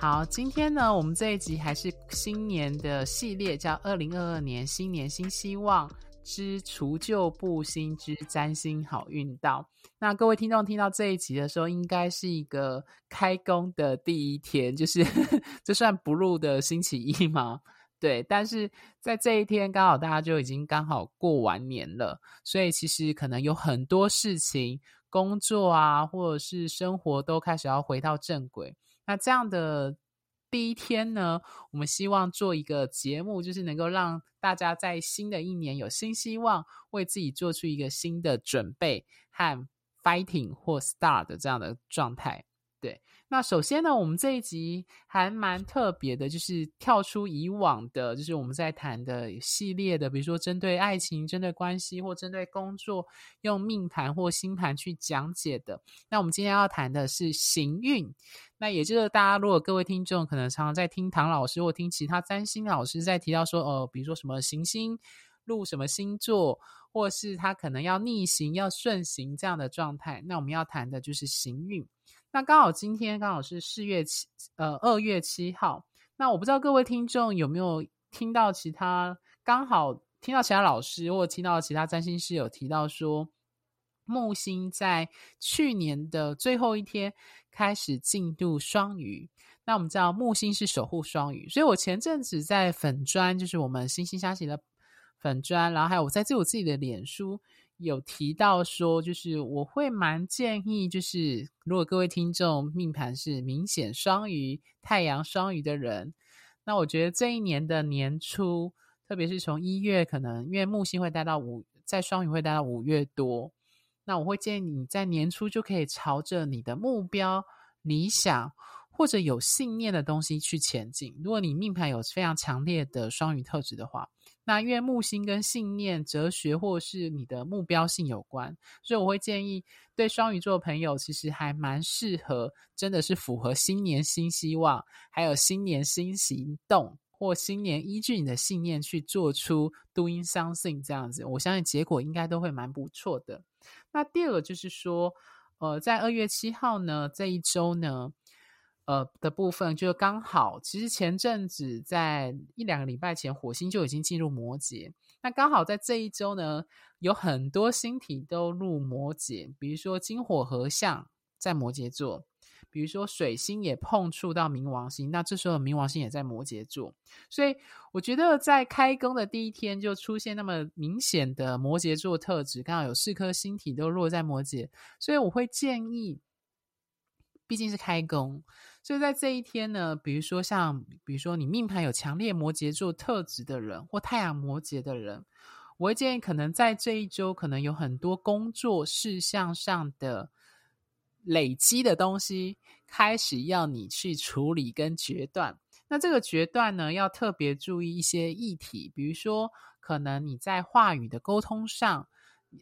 好，今天呢，我们这一集还是新年的系列，叫《二零二二年新年新希望之除旧布新之占星好运到》。那各位听众听到这一集的时候，应该是一个开工的第一天，就是 这算不入的星期一吗？对，但是在这一天刚好大家就已经刚好过完年了，所以其实可能有很多事情，工作啊，或者是生活都开始要回到正轨。那这样的第一天呢，我们希望做一个节目，就是能够让大家在新的一年有新希望，为自己做出一个新的准备和 fighting 或 star 的这样的状态。对，那首先呢，我们这一集还蛮特别的，就是跳出以往的，就是我们在谈的系列的，比如说针对爱情、针对关系或针对工作，用命盘或星盘去讲解的。那我们今天要谈的是行运，那也就是大家如果各位听众可能常常在听唐老师或听其他占星老师在提到说，呃，比如说什么行星入什么星座，或是他可能要逆行、要顺行这样的状态，那我们要谈的就是行运。那刚好今天刚好是四月七，呃，二月七号。那我不知道各位听众有没有听到其他，刚好听到其他老师或听到其他占星师有提到说，木星在去年的最后一天开始进入双鱼。那我们知道木星是守护双鱼，所以我前阵子在粉砖，就是我们星星相惜的粉砖，然后还有我在自我自己的脸书。有提到说，就是我会蛮建议，就是如果各位听众命盘是明显双鱼、太阳双鱼的人，那我觉得这一年的年初，特别是从一月，可能因为木星会待到五，在双鱼会待到五月多，那我会建议你在年初就可以朝着你的目标、理想或者有信念的东西去前进。如果你命盘有非常强烈的双鱼特质的话。那因为木星跟信念、哲学或是你的目标性有关，所以我会建议对双鱼座朋友，其实还蛮适合，真的是符合新年新希望，还有新年新行动，或新年依据你的信念去做出 doing something 这样子，我相信结果应该都会蛮不错的。那第二个就是说，呃，在二月七号呢，这一周呢。呃的部分就刚好，其实前阵子在一两个礼拜前，火星就已经进入摩羯。那刚好在这一周呢，有很多星体都入摩羯，比如说金火合相在摩羯座，比如说水星也碰触到冥王星，那这时候冥王星也在摩羯座。所以我觉得在开工的第一天就出现那么明显的摩羯座特质，刚好有四颗星体都落在摩羯，所以我会建议，毕竟是开工。就在这一天呢，比如说像，比如说你命盘有强烈摩羯座特质的人，或太阳摩羯的人，我会建议可能在这一周，可能有很多工作事项上的累积的东西，开始要你去处理跟决断。那这个决断呢，要特别注意一些议题，比如说可能你在话语的沟通上，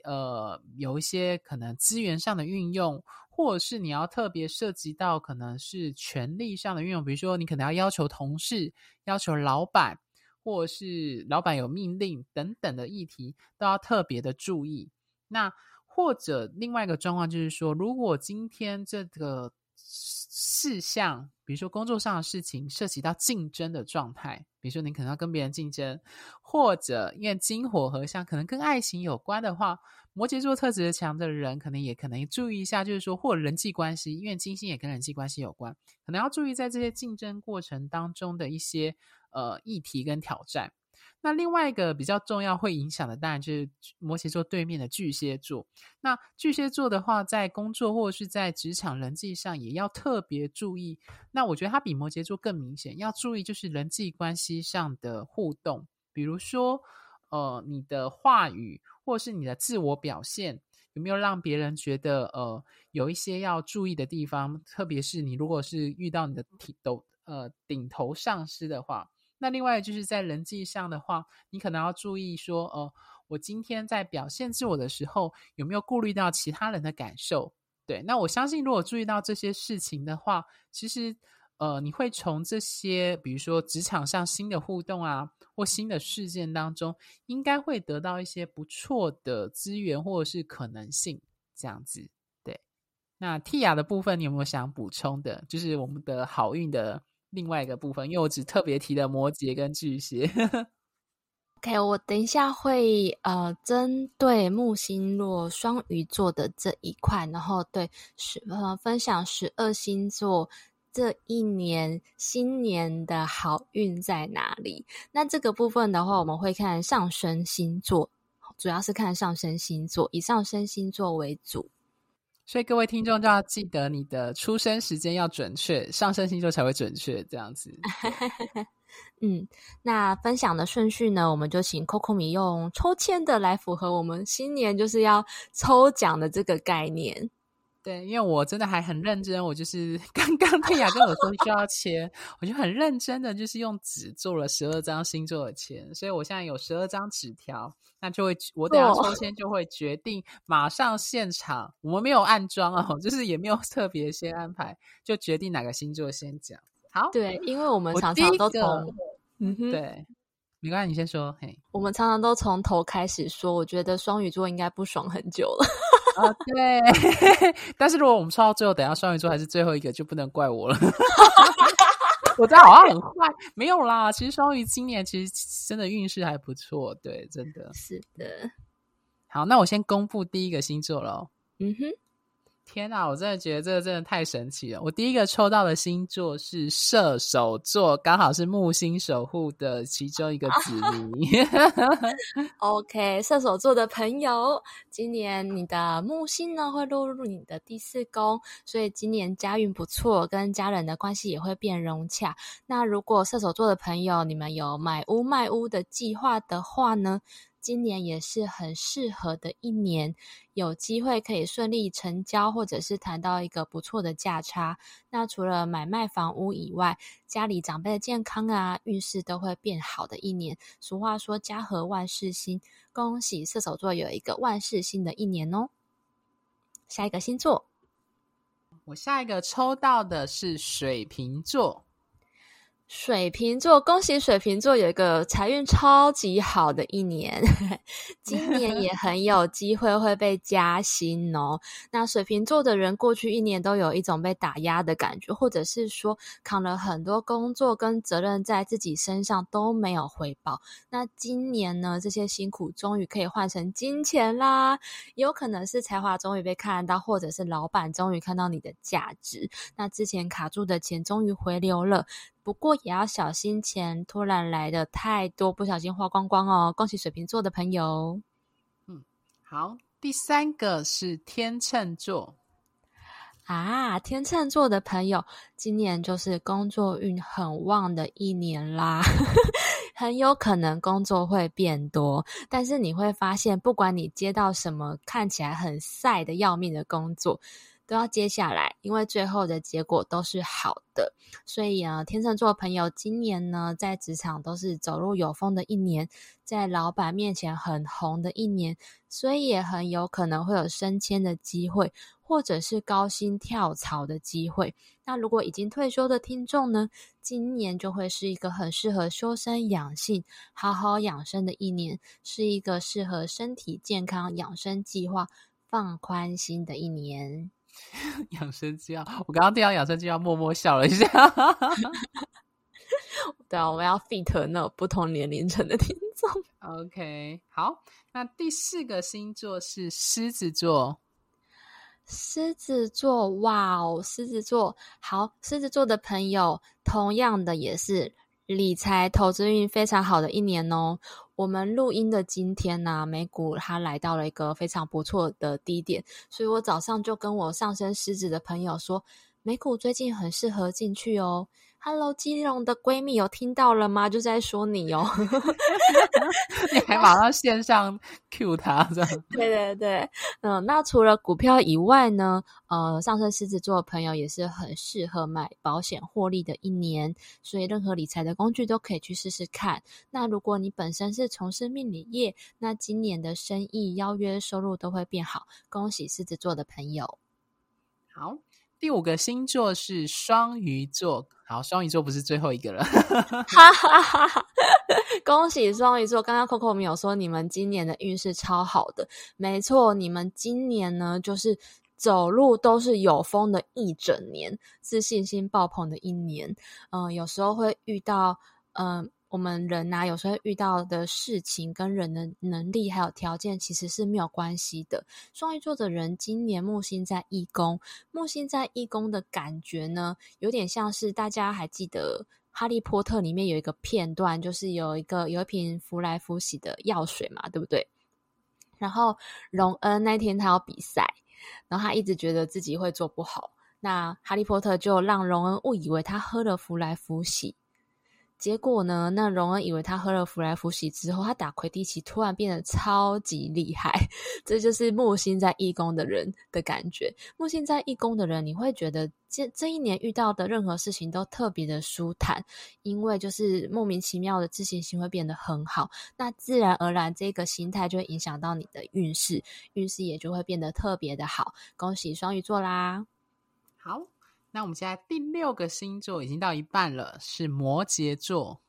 呃，有一些可能资源上的运用。或者是你要特别涉及到可能是权力上的运用，比如说你可能要要求同事、要求老板，或者是老板有命令等等的议题，都要特别的注意。那或者另外一个状况就是说，如果今天这个事项，比如说工作上的事情，涉及到竞争的状态，比如说你可能要跟别人竞争，或者因为金火合相，可能跟爱情有关的话。摩羯座特质强的人，可能也可能注意一下，就是说，或人际关系，因为金星也跟人际关系有关，可能要注意在这些竞争过程当中的一些呃议题跟挑战。那另外一个比较重要会影响的，当然就是摩羯座对面的巨蟹座。那巨蟹座的话，在工作或者是在职场人际上，也要特别注意。那我觉得它比摩羯座更明显，要注意就是人际关系上的互动，比如说。呃，你的话语或是你的自我表现有没有让别人觉得呃有一些要注意的地方？特别是你如果是遇到你的顶头呃顶头上司的话，那另外就是在人际上的话，你可能要注意说，呃，我今天在表现自我的时候，有没有顾虑到其他人的感受？对，那我相信，如果注意到这些事情的话，其实，呃，你会从这些，比如说职场上新的互动啊，或新的事件当中，应该会得到一些不错的资源或者是可能性，这样子。对，那 Tia 的部分，你有没有想补充的？就是我们的好运的另外一个部分，因为我只特别提了摩羯跟巨蟹。OK，我等一下会呃，针对木星落双鱼座的这一块，然后对十呃分享十二星座这一年新年的好运在哪里。那这个部分的话，我们会看上升星座，主要是看上升星座，以上升星座为主。所以各位听众就要记得你的出生时间要准确，上升星座才会准确，这样子。嗯，那分享的顺序呢，我们就请 Coco 米用抽签的来符合我们新年就是要抽奖的这个概念。对，因为我真的还很认真，我就是 刚刚 Tia 跟我说需要签，我就很认真的就是用纸做了十二张星座的签，所以我现在有十二张纸条，那就会我等下抽签就会决定马上现场，哦、我们没有暗装哦，就是也没有 特别先安排，就决定哪个星座先讲。好，对，因为我们常常都从，嗯哼，对，没关系，你先说。嘿，我们常常都从头开始说，我觉得双鱼座应该不爽很久了。啊，对，但是如果我们抽到最后，等下双鱼座还是最后一个，就不能怪我了。我知道好像很坏，没有啦。其实双鱼今年其实真的运势还不错，对，真的是的。好，那我先公布第一个星座喽。嗯哼。天哪，我真的觉得这个真的太神奇了！我第一个抽到的星座是射手座，刚好是木星守护的其中一个子 民。OK，射手座的朋友，今年你的木星呢会落入你的第四宫，所以今年家运不错，跟家人的关系也会变融洽。那如果射手座的朋友，你们有买屋卖屋的计划的话呢？今年也是很适合的一年，有机会可以顺利成交，或者是谈到一个不错的价差。那除了买卖房屋以外，家里长辈的健康啊，运势都会变好的一年。俗话说“家和万事兴”，恭喜射手座有一个万事兴的一年哦。下一个星座，我下一个抽到的是水瓶座。水瓶座，恭喜水瓶座有一个财运超级好的一年，今年也很有机会会被加薪哦。那水瓶座的人过去一年都有一种被打压的感觉，或者是说扛了很多工作跟责任在自己身上都没有回报。那今年呢，这些辛苦终于可以换成金钱啦，有可能是才华终于被看到，或者是老板终于看到你的价值，那之前卡住的钱终于回流了。不过也要小心，钱突然来的太多，不小心花光光哦。恭喜水瓶座的朋友。嗯，好，第三个是天秤座啊，天秤座的朋友，今年就是工作运很旺的一年啦，很有可能工作会变多，但是你会发现，不管你接到什么看起来很晒的要命的工作。都要接下来，因为最后的结果都是好的。所以啊，天秤座朋友今年呢，在职场都是走路有风的一年，在老板面前很红的一年，所以也很有可能会有升迁的机会，或者是高薪跳槽的机会。那如果已经退休的听众呢，今年就会是一个很适合修身养性、好好养生的一年，是一个适合身体健康养生计划放宽心的一年。养生计划，我刚刚听到养生计划，默默笑了一下。对啊，我们要 fit 那种不同年龄层的听众。OK，好，那第四个星座是狮子座。狮子座，哇哦，狮子座，好，狮子座的朋友，同样的也是。理财投资运非常好的一年哦。我们录音的今天呢、美股它来到了一个非常不错的低点，所以我早上就跟我上升狮子的朋友说，美股最近很适合进去哦。Hello，基隆的闺蜜有听到了吗？就在说你哦。你还马上线上 cue 他这样？对对对，嗯，那除了股票以外呢，呃，上升狮子座的朋友也是很适合买保险获利的一年，所以任何理财的工具都可以去试试看。那如果你本身是从事命理业，那今年的生意邀约收入都会变好，恭喜狮子座的朋友。好。第五个星座是双鱼座，好，双鱼座不是最后一个了，哈哈哈哈！恭喜双鱼座！刚刚 Coco 没有说你们今年的运势超好的，没错，你们今年呢就是走路都是有风的一整年，自信心爆棚的一年。嗯、呃，有时候会遇到，嗯、呃。我们人呐，有时候遇到的事情跟人的能力还有条件其实是没有关系的。双鱼座的人今年木星在义工，木星在义工的感觉呢，有点像是大家还记得《哈利波特》里面有一个片段，就是有一个有一瓶福来福喜的药水嘛，对不对？然后荣恩那天他要比赛，然后他一直觉得自己会做不好，那哈利波特就让荣恩误以为他喝了福来福喜。结果呢？那荣恩以为他喝了福来福喜之后，他打魁地奇突然变得超级厉害。这就是木星在义工的人的感觉。木星在义工的人，你会觉得这这一年遇到的任何事情都特别的舒坦，因为就是莫名其妙的自信心会变得很好。那自然而然，这个心态就会影响到你的运势，运势也就会变得特别的好。恭喜双鱼座啦！好。那我们现在第六个星座已经到一半了，是摩羯座。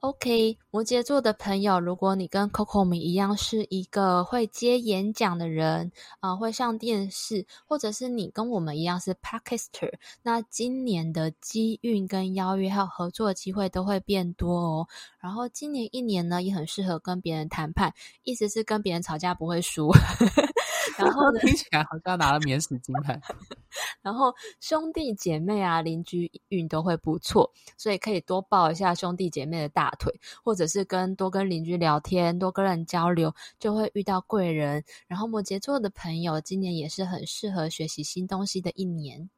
OK，摩羯座的朋友，如果你跟 Coco 们一样是一个会接演讲的人，啊、呃，会上电视，或者是你跟我们一样是 p a k i s t e r 那今年的机运跟邀约还有合作的机会都会变多哦。然后今年一年呢，也很适合跟别人谈判，意思是跟别人吵架不会输。然后 听起来好像拿了免死金牌。然后兄弟姐妹啊，邻居运都会不错，所以可以多抱一下兄弟姐妹的大腿，或者是跟多跟邻居聊天，多跟人交流，就会遇到贵人。然后摩羯座的朋友，今年也是很适合学习新东西的一年。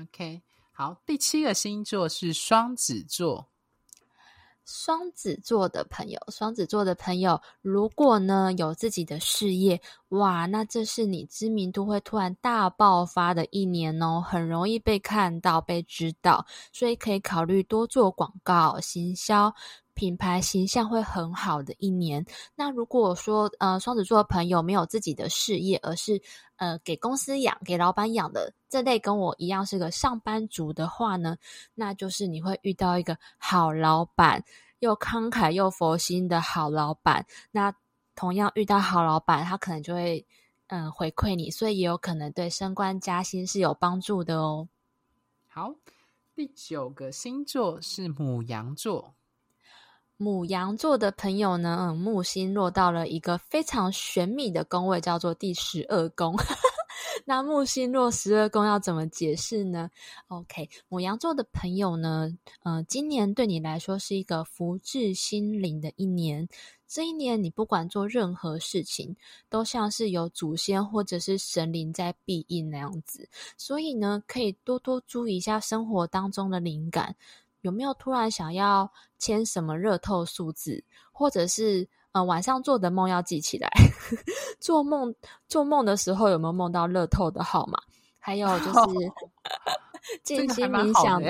OK，好，第七个星座是双子座。双子座的朋友，双子座的朋友，如果呢有自己的事业，哇，那这是你知名度会突然大爆发的一年哦，很容易被看到、被知道，所以可以考虑多做广告、行销。品牌形象会很好的一年。那如果说呃双子座的朋友没有自己的事业，而是呃给公司养、给老板养的这类跟我一样是个上班族的话呢，那就是你会遇到一个好老板，又慷慨又佛心的好老板。那同样遇到好老板，他可能就会嗯、回馈你，所以也有可能对升官加薪是有帮助的哦。好，第九个星座是母羊座。母羊座的朋友呢，嗯，木星落到了一个非常玄秘的宫位，叫做第十二宫。那木星落十二宫要怎么解释呢？OK，母羊座的朋友呢，嗯、今年对你来说是一个福至心灵的一年。这一年，你不管做任何事情，都像是有祖先或者是神灵在庇荫那样子。所以呢，可以多多注意一下生活当中的灵感。有没有突然想要签什么热透数字，或者是呃晚上做的梦要记起来？做梦做梦的时候有没有梦到热透的号码？还有就是静、哦、心冥想。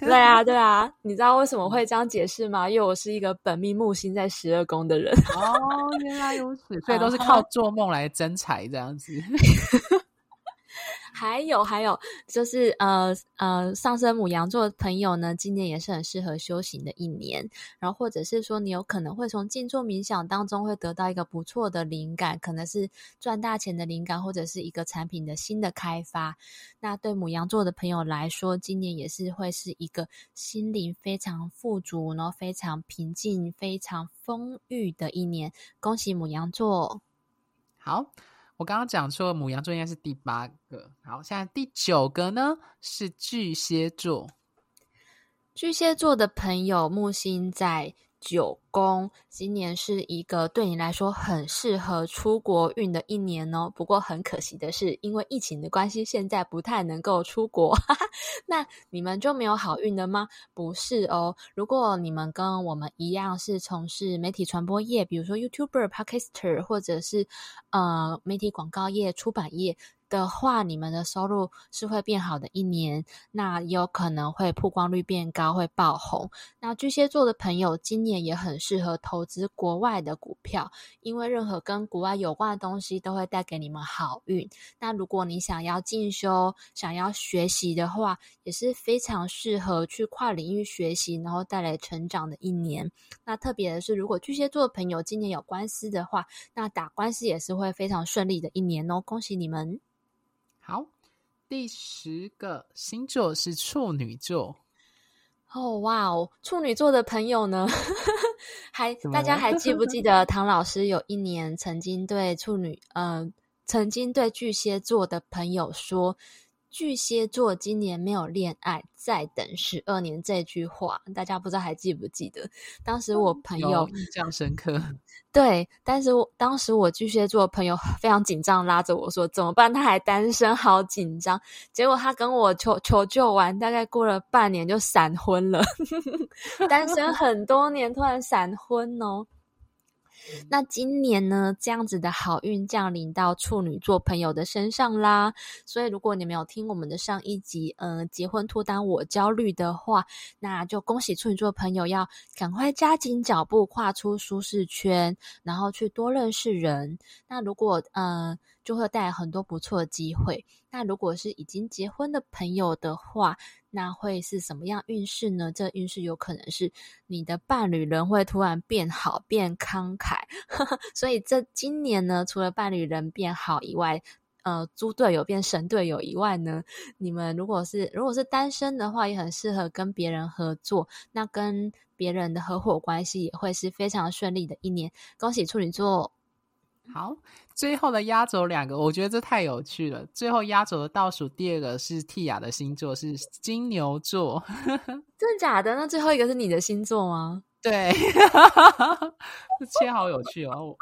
对啊，对啊，你知道为什么会这样解释吗？因为我是一个本命木星在十二宫的人。哦，原来如此，所以都是靠做梦来增财这样子。还有还有，就是呃呃，上升牡羊座的朋友呢，今年也是很适合修行的一年。然后或者是说，你有可能会从静坐冥想当中会得到一个不错的灵感，可能是赚大钱的灵感，或者是一个产品的新的开发。那对牡羊座的朋友来说，今年也是会是一个心灵非常富足，然后非常平静、非常丰裕的一年。恭喜牡羊座！好。我刚刚讲错，母羊座应该是第八个。好，现在第九个呢是巨蟹座。巨蟹座的朋友，木星在九宫，今年是一个对你来说很适合出国运的一年哦。不过很可惜的是，因为疫情的关系，现在不太能够出国。哈哈，那你们就没有好运了吗？不是哦。如果你们跟我们一样是从事媒体传播业，比如说 YouTuber、Podcaster，或者是呃媒体广告业、出版业。的话，你们的收入是会变好的一年，那有可能会曝光率变高，会爆红。那巨蟹座的朋友今年也很适合投资国外的股票，因为任何跟国外有关的东西都会带给你们好运。那如果你想要进修、想要学习的话，也是非常适合去跨领域学习，然后带来成长的一年。那特别的是，如果巨蟹座的朋友今年有官司的话，那打官司也是会非常顺利的一年哦，恭喜你们！好，第十个星座是处女座。哦，哇哦，处女座的朋友呢？还大家还记不记得唐老师有一年曾经对处女，呃，曾经对巨蟹座的朋友说。巨蟹座今年没有恋爱，再等十二年。这句话大家不知道还记不记得？当时我朋友印象深刻。对，但是我当时我巨蟹座的朋友非常紧张，拉着我说：“怎么办？他还单身，好紧张。”结果他跟我求求救完，大概过了半年就闪婚了。单身很多年，突然闪婚哦。那今年呢，这样子的好运降临到处女座朋友的身上啦。所以，如果你没有听我们的上一集，嗯、呃，结婚脱单我焦虑的话，那就恭喜处女座朋友要赶快加紧脚步，跨出舒适圈，然后去多认识人。那如果，嗯、呃。就会带来很多不错的机会。那如果是已经结婚的朋友的话，那会是什么样运势呢？这运势有可能是你的伴侣人会突然变好、变慷慨。所以这今年呢，除了伴侣人变好以外，呃，猪队友变神队友以外呢，你们如果是如果是单身的话，也很适合跟别人合作。那跟别人的合伙关系也会是非常顺利的一年。恭喜处女座！好，最后的压轴两个，我觉得这太有趣了。最后压轴的倒数第二个是蒂亚的星座，是金牛座。真的假的？那最后一个是你的星座吗？对，这切好有趣哦。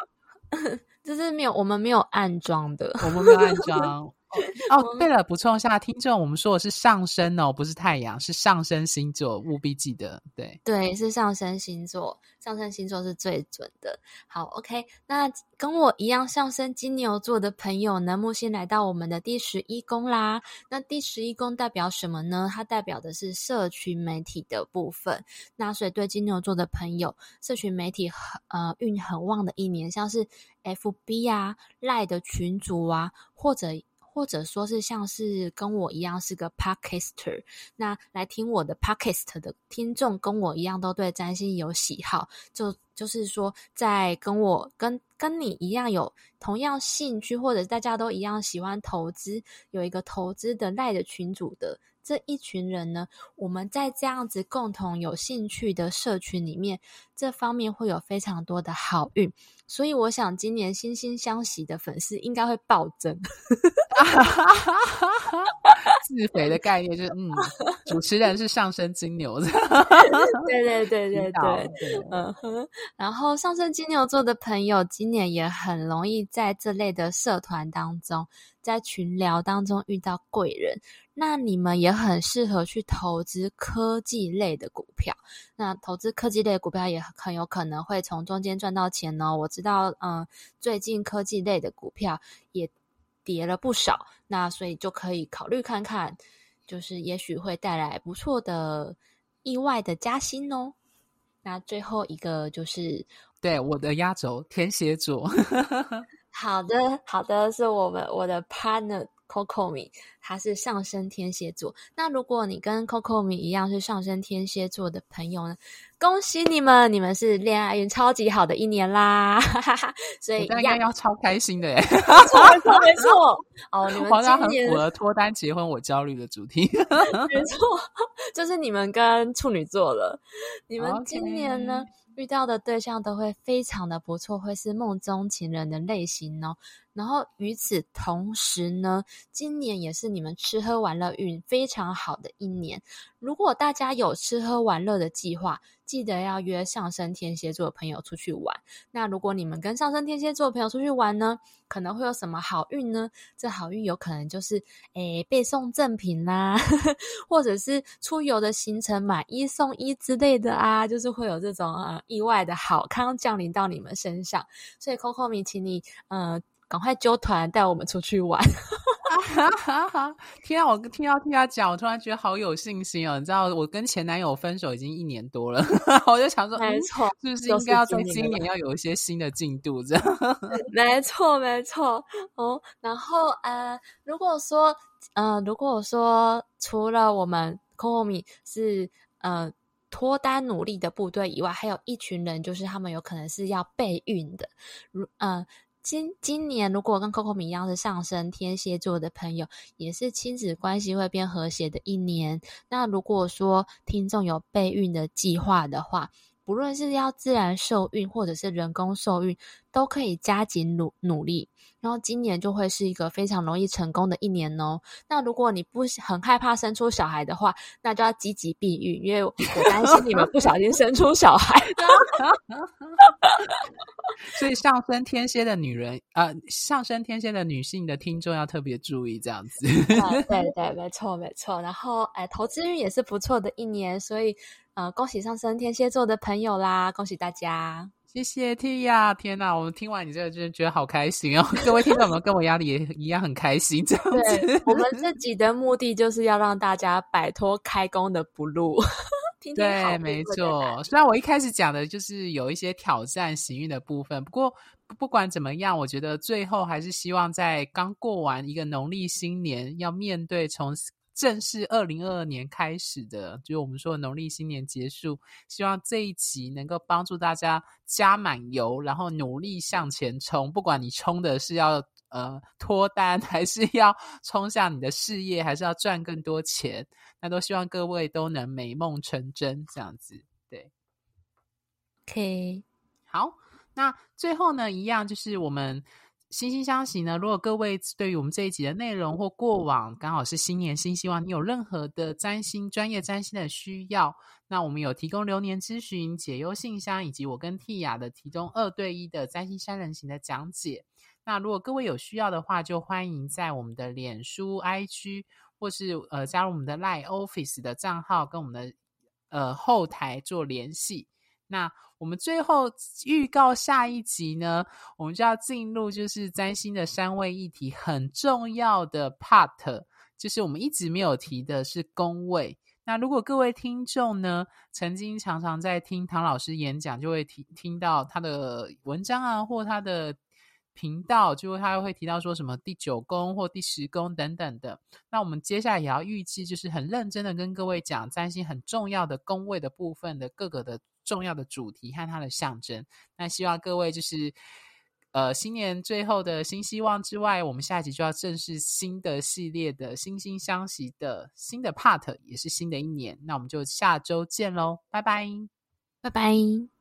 就是没有，我们没有暗装的，我们没有暗装。哦，对了，补充一下，听众，我们说的是上升哦，不是太阳，是上升星座，务必记得。对，对，是上升星座，上升星座是最准的。好，OK，那跟我一样上升金牛座的朋友呢，木星来到我们的第十一宫啦。那第十一宫代表什么呢？它代表的是社群媒体的部分。那所以对金牛座的朋友，社群媒体很呃运很旺的一年，像是 FB 啊、赖的群组啊，或者。或者说是像是跟我一样是个 podcaster，那来听我的 podcast 的听众跟我一样都对占星有喜好，就就是说在跟我跟跟你一样有同样兴趣，或者大家都一样喜欢投资，有一个投资的赖的群组的。这一群人呢，我们在这样子共同有兴趣的社群里面，这方面会有非常多的好运，所以我想今年惺惺相惜的粉丝应该会暴增。自肥的概念就是，嗯，主持人是上升金牛的，对对对对对，嗯哼。然后上升金牛座的朋友，今年也很容易在这类的社团当中，在群聊当中遇到贵人。那你们也很适合去投资科技类的股票。那投资科技类的股票也很有可能会从中间赚到钱哦。我知道，嗯，最近科技类的股票也。跌了不少，那所以就可以考虑看看，就是也许会带来不错的意外的加薪哦。那最后一个就是对我的压轴天蝎座，好的好的，是我们我的 partner。Coco 米，他是上升天蝎座。那如果你跟 Coco 米一样是上升天蝎座的朋友呢，恭喜你们，你们是恋爱运超级好的一年啦！所以应该要超开心的耶，没错没错没错。哦，你们今年很符合脱单结婚我焦虑的主题，没错，就是你们跟处女座了。你们今年呢？Okay. 遇到的对象都会非常的不错，会是梦中情人的类型哦。然后与此同时呢，今年也是你们吃喝玩乐运非常好的一年。如果大家有吃喝玩乐的计划，记得要约上升天蝎座的朋友出去玩。那如果你们跟上升天蝎座的朋友出去玩呢，可能会有什么好运呢？这好运有可能就是诶被送赠品啦，或者是出游的行程买一送一之类的啊，就是会有这种呃意外的好康降临到你们身上。所以 Coco 米，请你呃赶快揪团带我们出去玩。哈哈哈！天啊，我听到听他讲，我突然觉得好有信心哦。你知道，我跟前男友分手已经一年多了，我就想说，没错，是不是应该要在今年要有一些新的进度？这样，没错，没错。哦，然后呃，如果说呃，如果说除了我们 Coco 米是呃脱单努力的部队以外，还有一群人，就是他们有可能是要备孕的，如呃。今今年如果跟 Coco 米一样是上升天蝎座的朋友，也是亲子关系会变和谐的一年。那如果说听众有备孕的计划的话，不论是要自然受孕或者是人工受孕，都可以加紧努努力，然后今年就会是一个非常容易成功的一年哦。那如果你不很害怕生出小孩的话，那就要积极避孕，因为我 担心你们不小心生出小孩。所以上升天蝎的女人，呃，上升天蝎的女性的听众要特别注意这样子。啊、对对，没错没错。然后，哎，投资运也是不错的一年，所以。呃，恭喜上升天蝎座的朋友啦！恭喜大家，谢谢 Tia。天哪，我们听完你这个，真的觉得好开心哦！各位听众们跟我压力也一样很开心？这样子，我们自 己的目的就是要让大家摆脱开工的不路。听听对，没错。虽然我一开始讲的就是有一些挑战行运的部分，不过不管怎么样，我觉得最后还是希望在刚过完一个农历新年，要面对从。正是二零二二年开始的，就是我们说的农历新年结束。希望这一集能够帮助大家加满油，然后努力向前冲。不管你冲的是要呃脱单，还是要冲向你的事业，还是要赚更多钱，那都希望各位都能美梦成真。这样子，对。OK，好，那最后呢，一样就是我们。心星相惜呢，如果各位对于我们这一集的内容或过往刚好是新年新希望，你有任何的占星专业占星的需要，那我们有提供流年咨询、解忧信箱，以及我跟蒂雅的提供二对一的占星三人行的讲解。那如果各位有需要的话，就欢迎在我们的脸书、IG 或是呃加入我们的 Line Office 的账号，跟我们的呃后台做联系。那我们最后预告下一集呢，我们就要进入就是占星的三位一体很重要的 part，就是我们一直没有提的是宫位。那如果各位听众呢，曾经常常在听唐老师演讲，就会听听到他的文章啊，或他的频道，就他会提到说什么第九宫或第十宫等等的。那我们接下来也要预计，就是很认真的跟各位讲占星很重要的宫位的部分的各个的。重要的主题和它的象征。那希望各位就是，呃，新年最后的新希望之外，我们下一集就要正式新的系列的惺惺相惜的新的 part，也是新的一年。那我们就下周见喽，拜拜，拜拜。